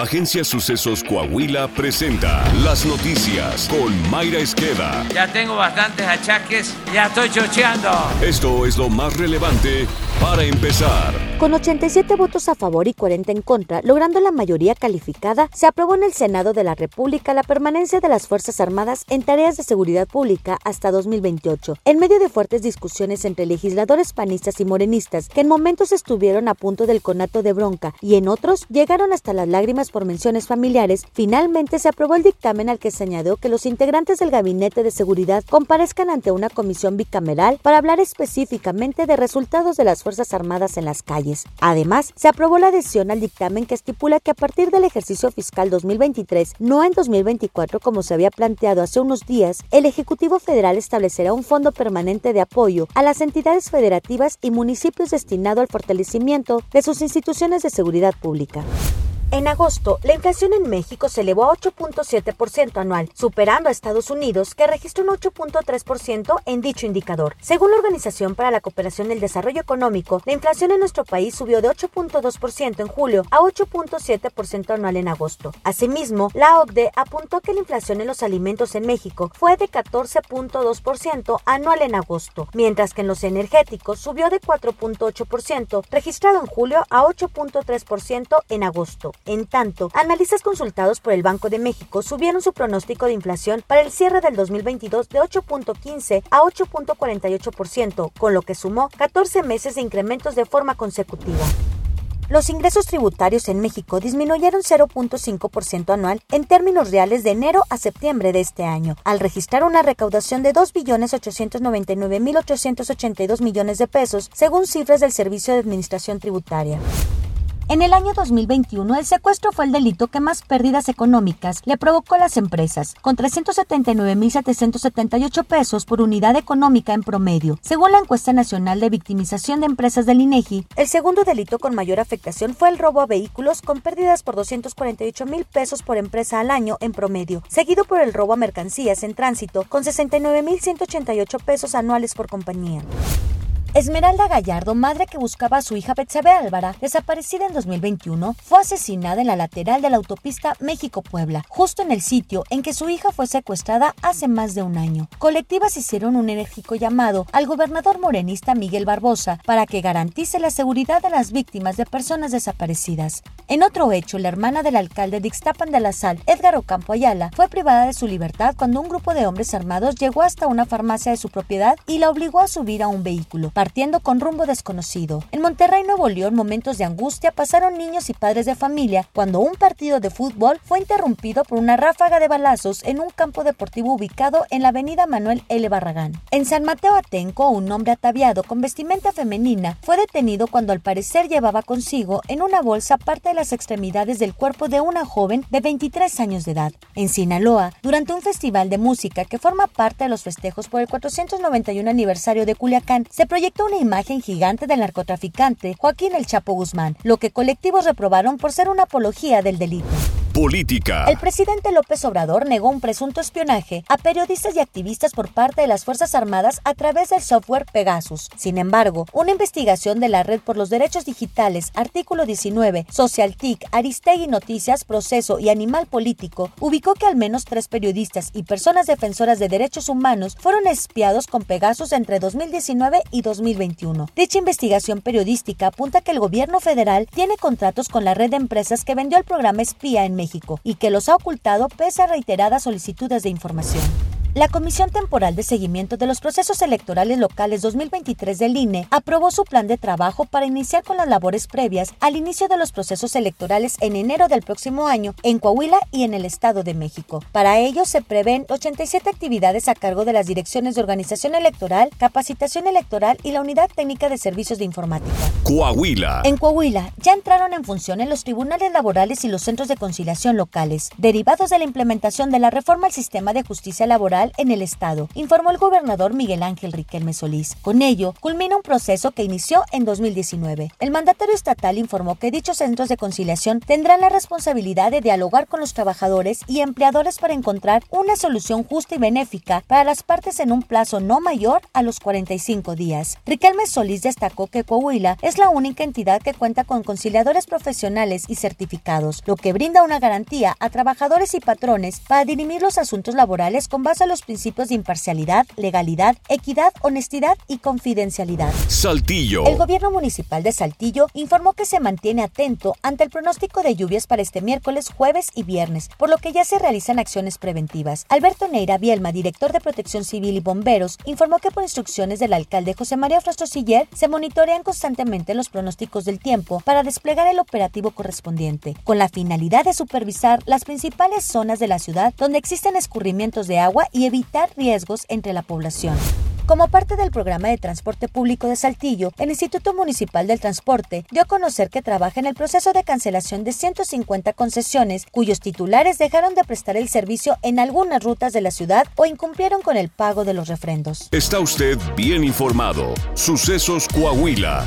Agencia Sucesos Coahuila presenta las noticias con Mayra Esqueda. Ya tengo bastantes achaques, ya estoy chocheando. Esto es lo más relevante para empezar. Con 87 votos a favor y 40 en contra, logrando la mayoría calificada, se aprobó en el Senado de la República la permanencia de las Fuerzas Armadas en tareas de seguridad pública hasta 2028, en medio de fuertes discusiones entre legisladores panistas y morenistas que en momentos estuvieron a punto del conato de bronca y en otros llegaron hasta las lágrimas por menciones familiares, finalmente se aprobó el dictamen al que se añadió que los integrantes del Gabinete de Seguridad comparezcan ante una comisión bicameral para hablar específicamente de resultados de las Fuerzas Armadas en las calles. Además, se aprobó la adhesión al dictamen que estipula que a partir del ejercicio fiscal 2023, no en 2024 como se había planteado hace unos días, el Ejecutivo Federal establecerá un fondo permanente de apoyo a las entidades federativas y municipios destinado al fortalecimiento de sus instituciones de seguridad pública. En agosto, la inflación en México se elevó a 8.7% anual, superando a Estados Unidos, que registró un 8.3% en dicho indicador. Según la Organización para la Cooperación y el Desarrollo Económico, la inflación en nuestro país subió de 8.2% en julio a 8.7% anual en agosto. Asimismo, la OCDE apuntó que la inflación en los alimentos en México fue de 14.2% anual en agosto, mientras que en los energéticos subió de 4.8%, registrado en julio, a 8.3% en agosto. En tanto, analistas consultados por el Banco de México subieron su pronóstico de inflación para el cierre del 2022 de 8.15 a 8.48%, con lo que sumó 14 meses de incrementos de forma consecutiva. Los ingresos tributarios en México disminuyeron 0.5% anual en términos reales de enero a septiembre de este año, al registrar una recaudación de 2.899.882 millones de pesos, según cifras del Servicio de Administración Tributaria. En el año 2021, el secuestro fue el delito que más pérdidas económicas le provocó a las empresas, con 379.778 pesos por unidad económica en promedio. Según la encuesta nacional de victimización de empresas del INEGI, el segundo delito con mayor afectación fue el robo a vehículos con pérdidas por 248 mil pesos por empresa al año en promedio, seguido por el robo a mercancías en tránsito con 69.188 pesos anuales por compañía. Esmeralda Gallardo, madre que buscaba a su hija Betsabe Álvara, desaparecida en 2021, fue asesinada en la lateral de la autopista México-Puebla, justo en el sitio en que su hija fue secuestrada hace más de un año. Colectivas hicieron un enérgico llamado al gobernador morenista Miguel Barbosa para que garantice la seguridad de las víctimas de personas desaparecidas. En otro hecho, la hermana del alcalde de Ixtapan de la Sal, Edgar Ocampo Ayala, fue privada de su libertad cuando un grupo de hombres armados llegó hasta una farmacia de su propiedad y la obligó a subir a un vehículo partiendo con rumbo desconocido. En Monterrey, Nuevo León, momentos de angustia pasaron niños y padres de familia cuando un partido de fútbol fue interrumpido por una ráfaga de balazos en un campo deportivo ubicado en la avenida Manuel L. Barragán. En San Mateo Atenco, un hombre ataviado con vestimenta femenina fue detenido cuando al parecer llevaba consigo en una bolsa parte de las extremidades del cuerpo de una joven de 23 años de edad. En Sinaloa, durante un festival de música que forma parte de los festejos por el 491 aniversario de Culiacán, se proyectó una imagen gigante del narcotraficante Joaquín El Chapo Guzmán, lo que colectivos reprobaron por ser una apología del delito. Política. El presidente López Obrador negó un presunto espionaje a periodistas y activistas por parte de las Fuerzas Armadas a través del software Pegasus. Sin embargo, una investigación de la Red por los Derechos Digitales, artículo 19, SocialTIC, Aristegui Noticias, Proceso y Animal Político, ubicó que al menos tres periodistas y personas defensoras de derechos humanos fueron espiados con Pegasus entre 2019 y 2021. Dicha investigación periodística apunta que el gobierno federal tiene contratos con la red de empresas que vendió el programa espía en México y que los ha ocultado pese a reiteradas solicitudes de información. La Comisión Temporal de Seguimiento de los Procesos Electorales Locales 2023 del INE aprobó su plan de trabajo para iniciar con las labores previas al inicio de los procesos electorales en enero del próximo año en Coahuila y en el Estado de México. Para ello se prevén 87 actividades a cargo de las direcciones de organización electoral, capacitación electoral y la Unidad Técnica de Servicios de Informática. Coahuila. En Coahuila ya entraron en función en los tribunales laborales y los centros de conciliación locales, derivados de la implementación de la reforma al sistema de justicia laboral en el estado, informó el gobernador Miguel Ángel Riquelme Solís. Con ello, culmina un proceso que inició en 2019. El mandatario estatal informó que dichos centros de conciliación tendrán la responsabilidad de dialogar con los trabajadores y empleadores para encontrar una solución justa y benéfica para las partes en un plazo no mayor a los 45 días. Riquelme Solís destacó que Coahuila es la única entidad que cuenta con conciliadores profesionales y certificados, lo que brinda una garantía a trabajadores y patrones para dirimir los asuntos laborales con base a los principios de imparcialidad, legalidad, equidad, honestidad y confidencialidad. Saltillo. El gobierno municipal de Saltillo informó que se mantiene atento ante el pronóstico de lluvias para este miércoles, jueves y viernes, por lo que ya se realizan acciones preventivas. Alberto Neira Bielma, director de Protección Civil y Bomberos, informó que por instrucciones del alcalde José María Frostosiller se monitorean constantemente los pronósticos del tiempo para desplegar el operativo correspondiente, con la finalidad de supervisar las principales zonas de la ciudad donde existen escurrimientos de agua y evitar riesgos entre la población. Como parte del programa de transporte público de Saltillo, el Instituto Municipal del Transporte dio a conocer que trabaja en el proceso de cancelación de 150 concesiones cuyos titulares dejaron de prestar el servicio en algunas rutas de la ciudad o incumplieron con el pago de los refrendos. Está usted bien informado. Sucesos Coahuila.